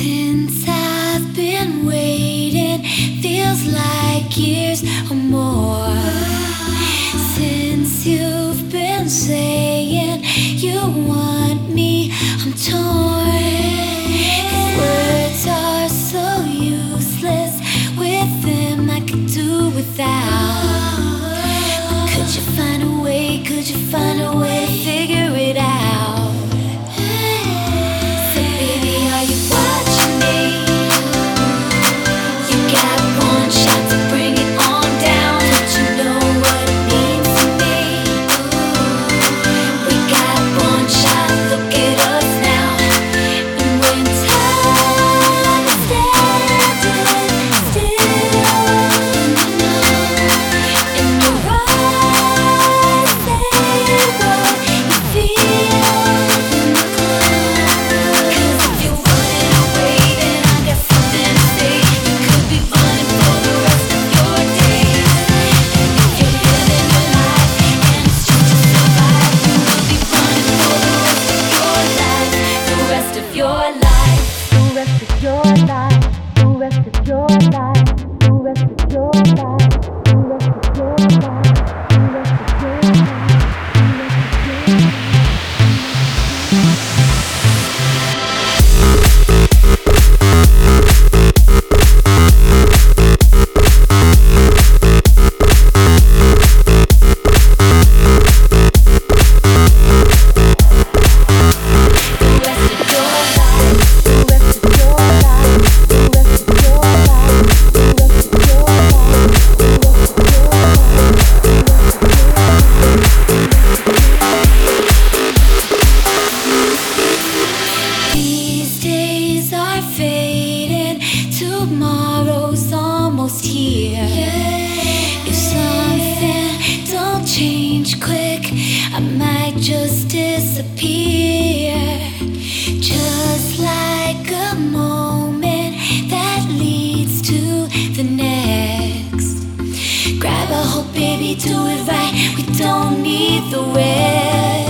Since I've been waiting, feels like years or more. Since you've been saying you want me, I'm torn. Cause words are so useless with them, I could do without. But could you? The rest of your life, the rest of your life, the rest of your life. Oh, baby, do it right. We don't need the rest.